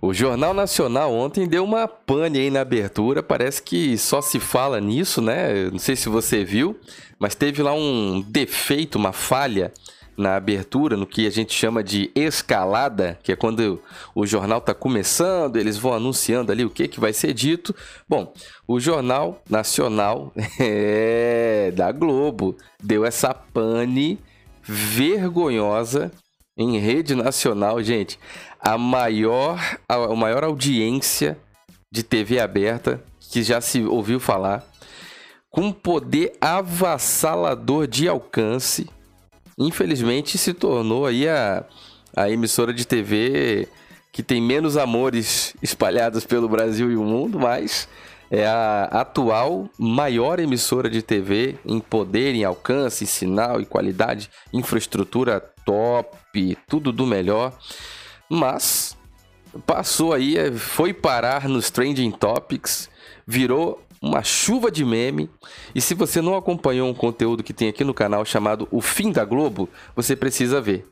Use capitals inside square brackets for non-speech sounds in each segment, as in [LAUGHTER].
O Jornal Nacional ontem deu uma pane aí na abertura, parece que só se fala nisso, né? Não sei se você viu, mas teve lá um defeito, uma falha na abertura, no que a gente chama de escalada, que é quando o jornal está começando, eles vão anunciando ali o que, que vai ser dito. Bom, o Jornal Nacional [LAUGHS] é, da Globo deu essa pane vergonhosa em rede nacional, gente a maior, a, a maior audiência de TV aberta que já se ouviu falar, com poder avassalador de alcance, infelizmente se tornou aí a, a emissora de TV que tem menos amores espalhados pelo Brasil e o mundo, mas é a atual maior emissora de TV em poder, em alcance, em sinal e qualidade, infraestrutura top, tudo do melhor. Mas passou aí, é, foi parar nos Trending Topics, virou uma chuva de meme. E se você não acompanhou um conteúdo que tem aqui no canal chamado O Fim da Globo, você precisa ver.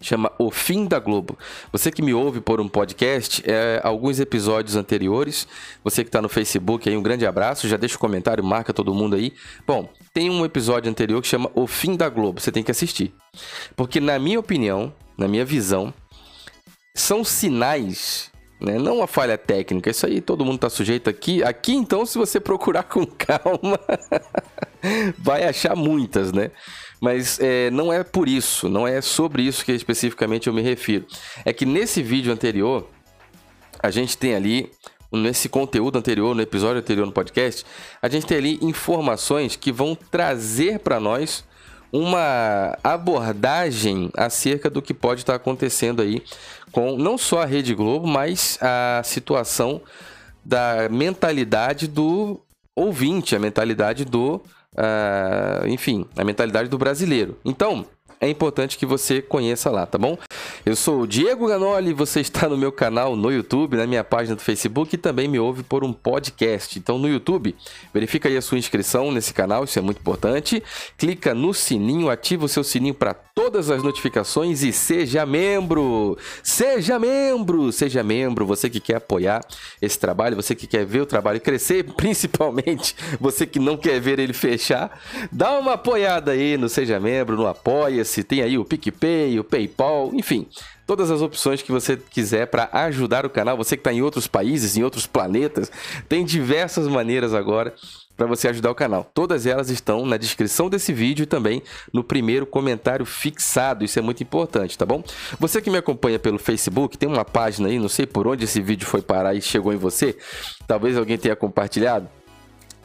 Chama O Fim da Globo. Você que me ouve por um podcast, é, alguns episódios anteriores. Você que está no Facebook, aí um grande abraço. Já deixa o um comentário, marca todo mundo aí. Bom, tem um episódio anterior que chama O Fim da Globo. Você tem que assistir. Porque, na minha opinião, na minha visão, são sinais, né? não uma falha técnica. Isso aí todo mundo está sujeito aqui. Aqui, então, se você procurar com [LAUGHS] calma, vai achar muitas, né? Mas é, não é por isso, não é sobre isso que especificamente eu me refiro. É que nesse vídeo anterior, a gente tem ali nesse conteúdo anterior, no episódio anterior no podcast, a gente tem ali informações que vão trazer para nós uma abordagem acerca do que pode estar acontecendo aí com não só a Rede Globo, mas a situação da mentalidade do ouvinte, a mentalidade do, uh, enfim, a mentalidade do brasileiro. Então, é importante que você conheça lá, tá bom? Eu sou o Diego Ganoli, você está no meu canal no YouTube, na minha página do Facebook e também me ouve por um podcast. Então no YouTube, verifica aí a sua inscrição nesse canal, isso é muito importante. Clica no sininho, ativa o seu sininho para todas as notificações e seja membro. Seja membro, seja membro, você que quer apoiar esse trabalho, você que quer ver o trabalho crescer, [LAUGHS] principalmente você que não quer ver ele fechar, dá uma apoiada aí no seja membro, no apoia-se, tem aí o PicPay, o PayPal, enfim, todas as opções que você quiser para ajudar o canal. Você que está em outros países, em outros planetas, tem diversas maneiras agora para você ajudar o canal. Todas elas estão na descrição desse vídeo e também no primeiro comentário fixado. Isso é muito importante, tá bom? Você que me acompanha pelo Facebook, tem uma página aí, não sei por onde esse vídeo foi parar e chegou em você. Talvez alguém tenha compartilhado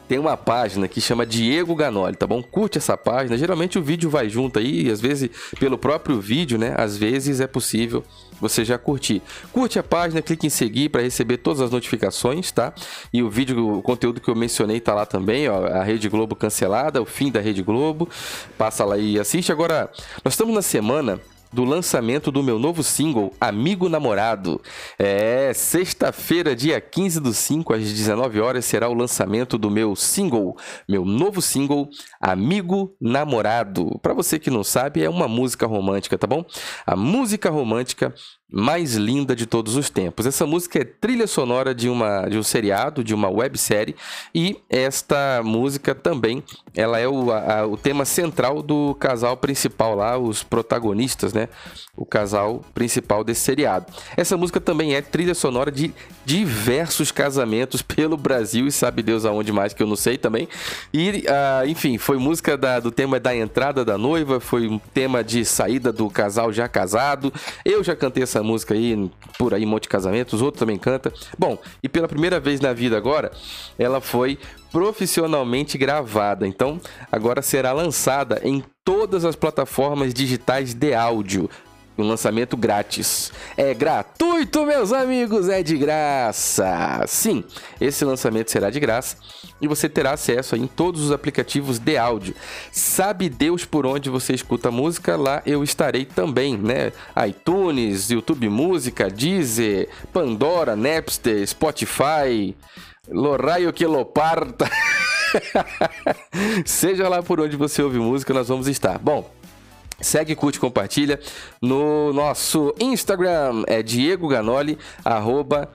tem uma página que chama Diego Ganoli, tá bom? Curte essa página. Geralmente o vídeo vai junto aí, às vezes pelo próprio vídeo, né? Às vezes é possível você já curtir. Curte a página, clique em seguir para receber todas as notificações, tá? E o vídeo, o conteúdo que eu mencionei tá lá também, ó, a Rede Globo cancelada, o fim da Rede Globo. Passa lá e assiste. Agora, nós estamos na semana do lançamento do meu novo single, Amigo Namorado. É, sexta-feira, dia 15 do 5, às 19 horas, será o lançamento do meu single, meu novo single, Amigo Namorado. Para você que não sabe, é uma música romântica, tá bom? A música romântica mais linda de todos os tempos. Essa música é trilha sonora de, uma, de um seriado, de uma websérie, e esta música também ela é o, a, o tema central do casal principal lá, os protagonistas, né? O casal principal desse seriado. Essa música também é trilha sonora de diversos casamentos [LAUGHS] pelo Brasil e sabe Deus aonde mais que eu não sei também. E, uh, enfim, foi música da, do tema da entrada da noiva, foi um tema de saída do casal já casado. Eu já cantei essa essa música aí por aí, um monte de casamentos, outro também canta. Bom, e pela primeira vez na vida agora, ela foi profissionalmente gravada. Então, agora será lançada em todas as plataformas digitais de áudio um lançamento grátis. É gratuito, meus amigos, é de graça. Sim, esse lançamento será de graça e você terá acesso em todos os aplicativos de áudio. Sabe Deus por onde você escuta música? Lá eu estarei também, né? iTunes, YouTube Música, Deezer, Pandora, Napster, Spotify, Loraio que Loparta. [LAUGHS] Seja lá por onde você ouve música, nós vamos estar. Bom, Segue, curte, compartilha. No nosso Instagram é Diego Ganoli, arroba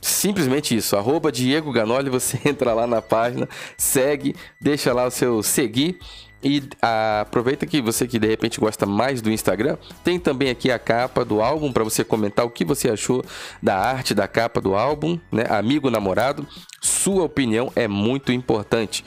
simplesmente isso, arroba Diego Ganoli, você [LAUGHS] entra lá na página, segue, deixa lá o seu seguir e ah, aproveita que você que de repente gosta mais do Instagram, tem também aqui a capa do álbum para você comentar o que você achou da arte da capa do álbum, né? Amigo namorado, sua opinião é muito importante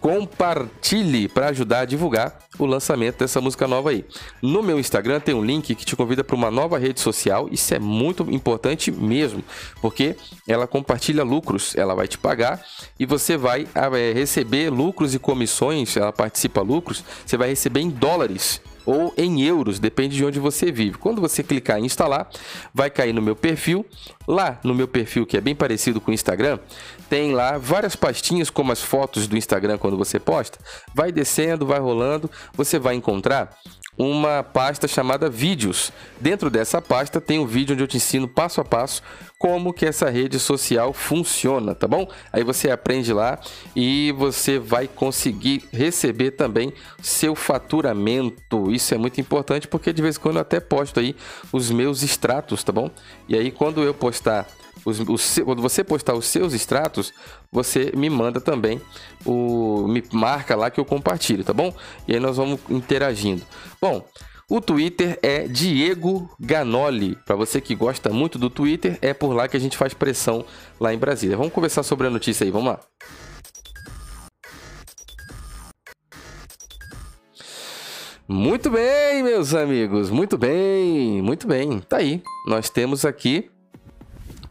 compartilhe para ajudar a divulgar o lançamento dessa música nova aí. No meu Instagram tem um link que te convida para uma nova rede social. Isso é muito importante mesmo, porque ela compartilha lucros, ela vai te pagar e você vai é, receber lucros e comissões. Ela participa lucros, você vai receber em dólares ou em euros, depende de onde você vive. Quando você clicar em instalar, vai cair no meu perfil. Lá no meu perfil, que é bem parecido com o Instagram, tem lá várias pastinhas como as fotos do Instagram quando você posta. Vai descendo, vai rolando, você vai encontrar uma pasta chamada vídeos. Dentro dessa pasta tem um vídeo onde eu te ensino passo a passo como que essa rede social funciona, tá bom? Aí você aprende lá e você vai conseguir receber também seu faturamento. Isso é muito importante porque de vez em quando eu até posto aí os meus extratos, tá bom? E aí quando eu postar os, os, quando você postar os seus extratos, você me manda também o me marca lá que eu compartilho, tá bom? E aí nós vamos interagindo. Bom, o Twitter é Diego Ganoli. Para você que gosta muito do Twitter, é por lá que a gente faz pressão lá em Brasília. Vamos conversar sobre a notícia aí, vamos lá. Muito bem, meus amigos, muito bem, muito bem. Tá aí, nós temos aqui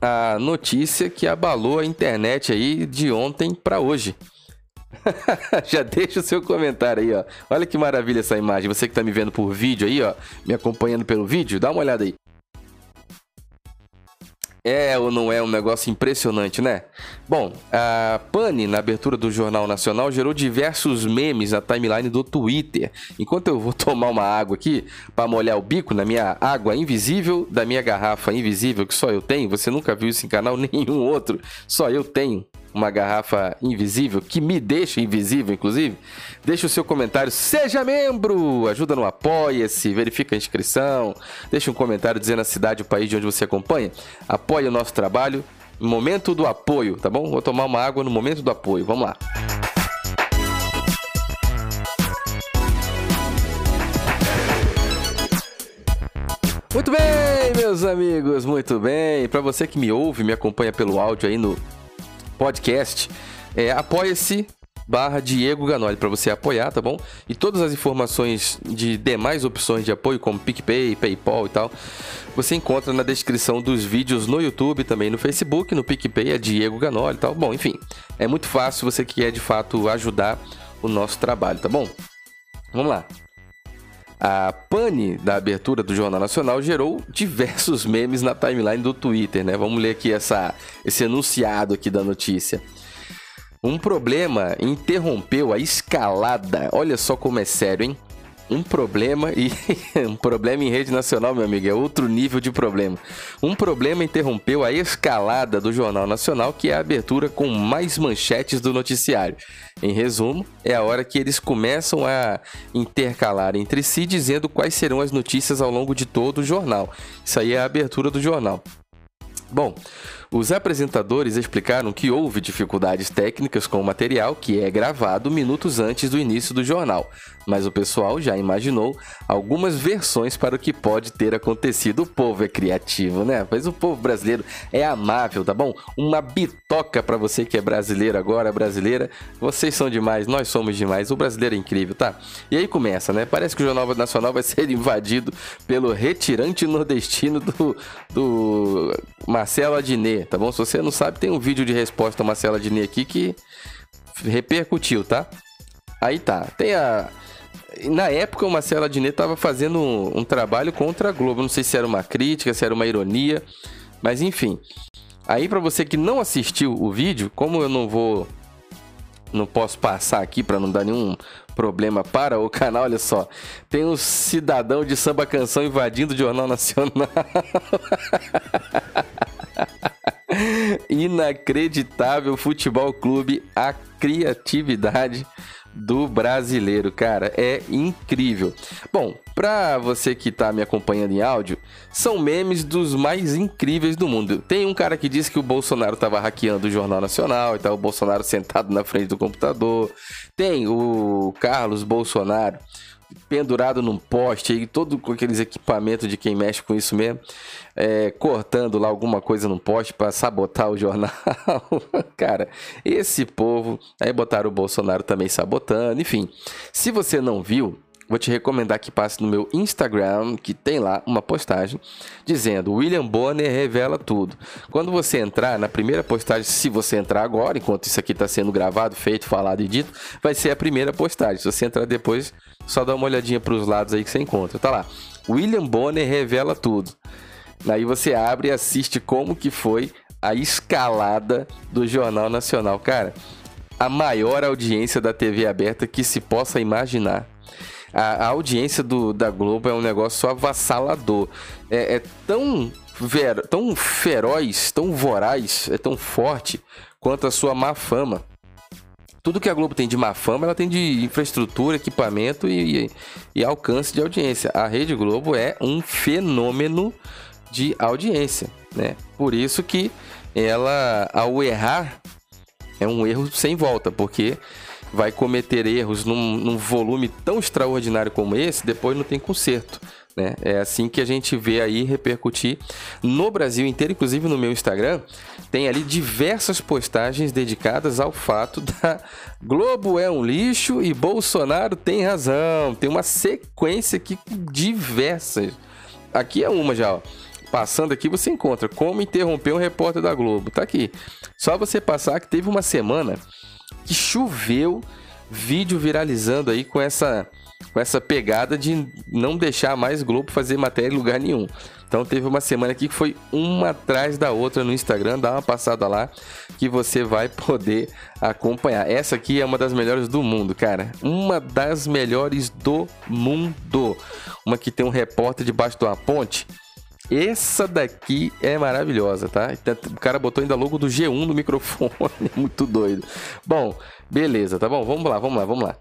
a notícia que abalou a internet aí de ontem para hoje. [LAUGHS] Já deixa o seu comentário aí, ó. Olha que maravilha essa imagem. Você que está me vendo por vídeo aí, ó, me acompanhando pelo vídeo, dá uma olhada aí. É ou não é um negócio impressionante, né? Bom, a Pane, na abertura do Jornal Nacional, gerou diversos memes na timeline do Twitter. Enquanto eu vou [LAUGHS] tomar uma água aqui para molhar o bico na minha água invisível, da minha garrafa invisível que só eu tenho, você nunca viu isso em canal [LAUGHS] nenhum outro, só eu tenho uma garrafa invisível, que me deixa invisível, inclusive, deixa o seu comentário, seja membro, ajuda no Apoia-se, verifica a inscrição, deixa um comentário dizendo a cidade, o país de onde você acompanha, apoia o nosso trabalho, momento do apoio, tá bom? Vou tomar uma água no momento do apoio, vamos lá. Muito bem, meus amigos, muito bem. Para você que me ouve, me acompanha pelo áudio aí no podcast, é, apoia-se barra Diego Ganoli para você apoiar, tá bom? E todas as informações de demais opções de apoio, como PicPay, PayPal e tal, você encontra na descrição dos vídeos no YouTube, também no Facebook, no PicPay é Diego Ganoli e tal. Bom, enfim, é muito fácil você que quer de fato ajudar o nosso trabalho, tá bom? Vamos lá. A pane da abertura do Jornal Nacional gerou diversos [LAUGHS] memes na timeline do Twitter, né? Vamos ler aqui essa, esse enunciado aqui da notícia. Um problema interrompeu a escalada. Olha só como é sério, hein? Um problema e [LAUGHS] um problema em rede nacional, meu amigo, é outro nível de problema. Um problema interrompeu a escalada do Jornal Nacional, que é a abertura com mais manchetes do noticiário. Em resumo, é a hora que eles começam a intercalar entre si, dizendo quais serão as notícias ao longo de todo o jornal. Isso aí é a abertura do jornal. Bom, os apresentadores explicaram que houve dificuldades técnicas com o material que é gravado minutos antes do início do jornal, mas o pessoal já imaginou algumas versões para o que pode ter acontecido. O povo é criativo, né? Mas o povo brasileiro é amável, tá bom? Uma bitoca para você que é brasileiro agora, brasileira. Vocês são demais, nós somos demais. O brasileiro é incrível, tá? E aí começa, né? Parece que o Jornal Nacional vai [LAUGHS] ser invadido pelo retirante nordestino do, do Marcelo Adnet, tá bom? Se você não sabe, tem um vídeo de resposta a Marcelo Adnet aqui que repercutiu, tá? Aí tá. Tem a. Na época, o Marcelo Adnet estava fazendo um, um, trabalho contra a Globo. Não sei se era uma crítica, se era uma ironia, mas enfim. Aí, para você que não assistiu o vídeo, como eu não vou. Não posso passar aqui para não dar nenhum problema para o canal, olha só. Tem um cidadão de samba canção invadindo o Jornal Nacional. [LAUGHS] Inacreditável futebol clube, a criatividade do brasileiro, cara, é incrível. Bom, Pra você que tá me acompanhando em áudio, são memes dos mais incríveis do mundo. Tem um cara que disse que o Bolsonaro tava hackeando o Jornal Nacional e tal, o Bolsonaro [LAUGHS] sentado na frente do computador. Tem o Carlos Bolsonaro pendurado num poste aí, todo com aqueles equipamentos de quem mexe com isso mesmo, é, cortando lá alguma coisa num poste para sabotar o jornal. [LAUGHS] Cara, esse povo, aí botaram o Bolsonaro também sabotando, enfim. Se você não viu, vou te recomendar que passe no meu Instagram, que tem lá uma postagem dizendo William Bonner revela tudo. Quando você entrar na primeira postagem, se você entrar agora, enquanto isso aqui está sendo gravado, feito, falado e dito, vai ser a primeira postagem. Se você entrar depois, só dá uma olhadinha para os lados aí que você encontra. Tá lá. William Bonner revela tudo. Aí você abre e assiste como que foi a escalada do Jornal Nacional. Cara, a maior audiência da TV aberta que se possa imaginar a, a audiência do, da Globo é um negócio avassalador. É, é tão, ver, tão feroz, tão voraz, é tão forte quanto a sua má fama. Tudo que a Globo tem de má fama, ela tem de infraestrutura, equipamento e, e, e alcance de audiência. A Rede Globo é um fenômeno de audiência, né? Por isso que ela, ao errar, é um erro sem volta, porque vai cometer erros num, num, volume tão extraordinário como esse, depois não tem conserto. Né? É assim que a gente vê aí repercutir no Brasil inteiro, inclusive no meu Instagram, tem ali diversas postagens dedicadas ao fato da Globo é um lixo e Bolsonaro tem razão. Tem uma sequência aqui diversas. Aqui é uma já, ó. Passando aqui você encontra como interromper um repórter da Globo. Tá aqui. Só você passar que teve uma semana que choveu vídeo viralizando aí com essa com essa pegada de não deixar mais Globo fazer matéria em lugar nenhum. Então teve uma semana aqui que foi uma atrás da outra no Instagram, dá uma passada lá que você vai poder acompanhar. Essa aqui é uma das melhores do mundo, cara. Uma das melhores do mundo. Uma que tem um repórter debaixo de uma ponte essa daqui é maravilhosa, tá? O cara botou ainda logo do G1 no microfone, [LAUGHS] muito doido. Bom, beleza, tá bom? Vamos lá, vamos lá, vamos lá.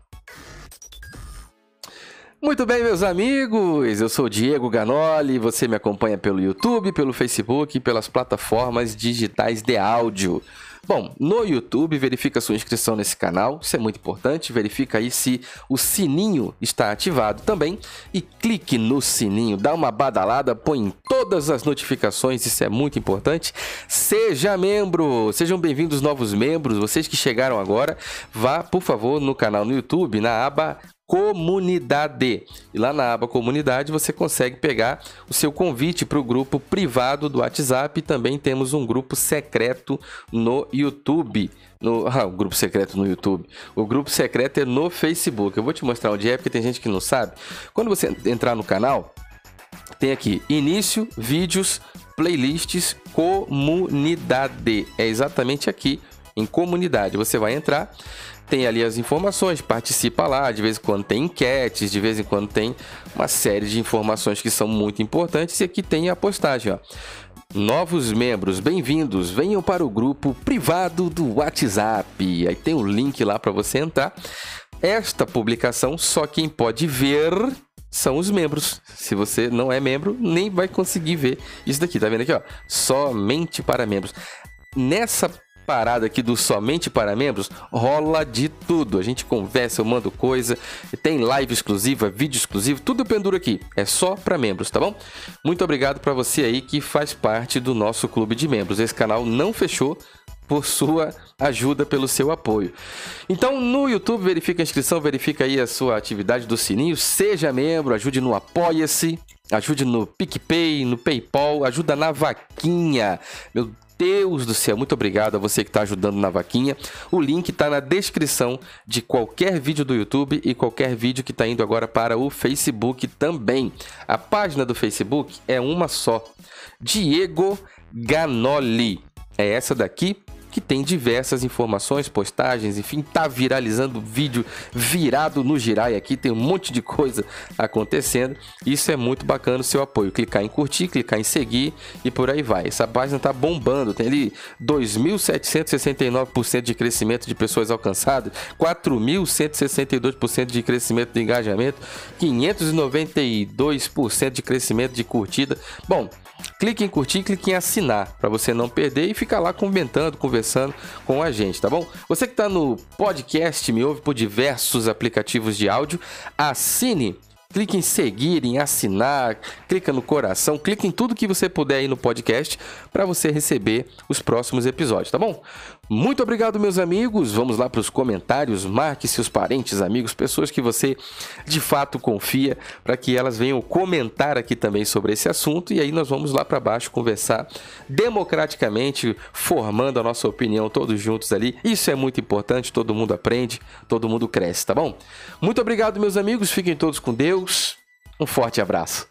Muito bem, meus amigos, eu sou Diego Ganoli, você me acompanha pelo YouTube, pelo Facebook e pelas plataformas digitais de áudio. Bom, no YouTube, verifica sua inscrição nesse canal, isso é muito importante. Verifica aí se o sininho está ativado também. E clique no sininho, dá uma badalada, põe todas as notificações, isso é muito importante. Seja membro, sejam bem-vindos novos membros, vocês que chegaram agora, vá, por favor, no canal no YouTube, na aba comunidade. E lá na aba comunidade você consegue pegar o seu convite para o grupo privado do WhatsApp. Também temos um grupo secreto no YouTube. No, ah, o grupo secreto no YouTube. O grupo secreto é no Facebook. Eu vou te mostrar onde é, porque tem gente que não sabe. Quando você entrar no canal, tem aqui início, vídeos, playlists, comunidade. É exatamente aqui em comunidade. Você vai entrar tem ali as informações, participa lá, de vez em quando tem enquetes, de vez em quando tem uma série de informações que são muito importantes e aqui tem a postagem, ó. Novos membros, bem-vindos, venham para o grupo privado do WhatsApp. Aí tem o um link lá para você entrar. Esta publicação só quem pode ver são os membros. Se você não é membro, nem vai conseguir ver isso daqui. Tá vendo aqui, ó? Somente para membros. Nessa parada aqui do Somente para Membros, rola de tudo. A gente conversa, eu mando coisa, tem live exclusiva, vídeo exclusivo, tudo eu penduro aqui. É só para membros, tá bom? Muito obrigado para você aí que faz parte do nosso clube de membros. Esse canal não fechou por sua ajuda, pelo seu apoio. Então, no YouTube, verifica a inscrição, verifica aí a sua atividade do sininho, seja membro, ajude no Apoia-se, ajude no PicPay, no PayPal, ajuda na vaquinha. Meu Deus do céu, muito obrigado a você que está ajudando na vaquinha. O link está na descrição de qualquer vídeo do YouTube e qualquer vídeo que está indo agora para o Facebook também. A página do Facebook é uma só: Diego Ganoli. É essa daqui que tem diversas informações, postagens, enfim, tá viralizando vídeo virado no Girai aqui, tem um monte de coisa acontecendo. Isso é muito bacana o seu apoio. Clicar em curtir, clicar em seguir e por aí vai. Essa página tá bombando, tem ali 2.769% de crescimento de pessoas alcançadas, 4.162% de crescimento de engajamento, 592% de crescimento de curtida. Bom, clique em curtir, clique em assinar para você não perder e ficar lá comentando, conversando com a gente, tá bom? Você que está no podcast, me ouve por diversos aplicativos de áudio, assine clique em seguir, em assinar, clica no coração, clique em tudo que você puder aí no podcast para você receber os próximos episódios, tá bom? Muito obrigado, meus amigos. Vamos lá para os comentários. Marque seus parentes, amigos, pessoas que você de fato confia, para que elas venham comentar aqui também sobre esse assunto. E aí nós vamos lá para baixo conversar democraticamente, formando a nossa opinião todos juntos ali. Isso é muito importante. Todo mundo aprende, todo mundo cresce, tá bom? Muito obrigado, meus amigos. Fiquem todos com Deus. Um forte abraço.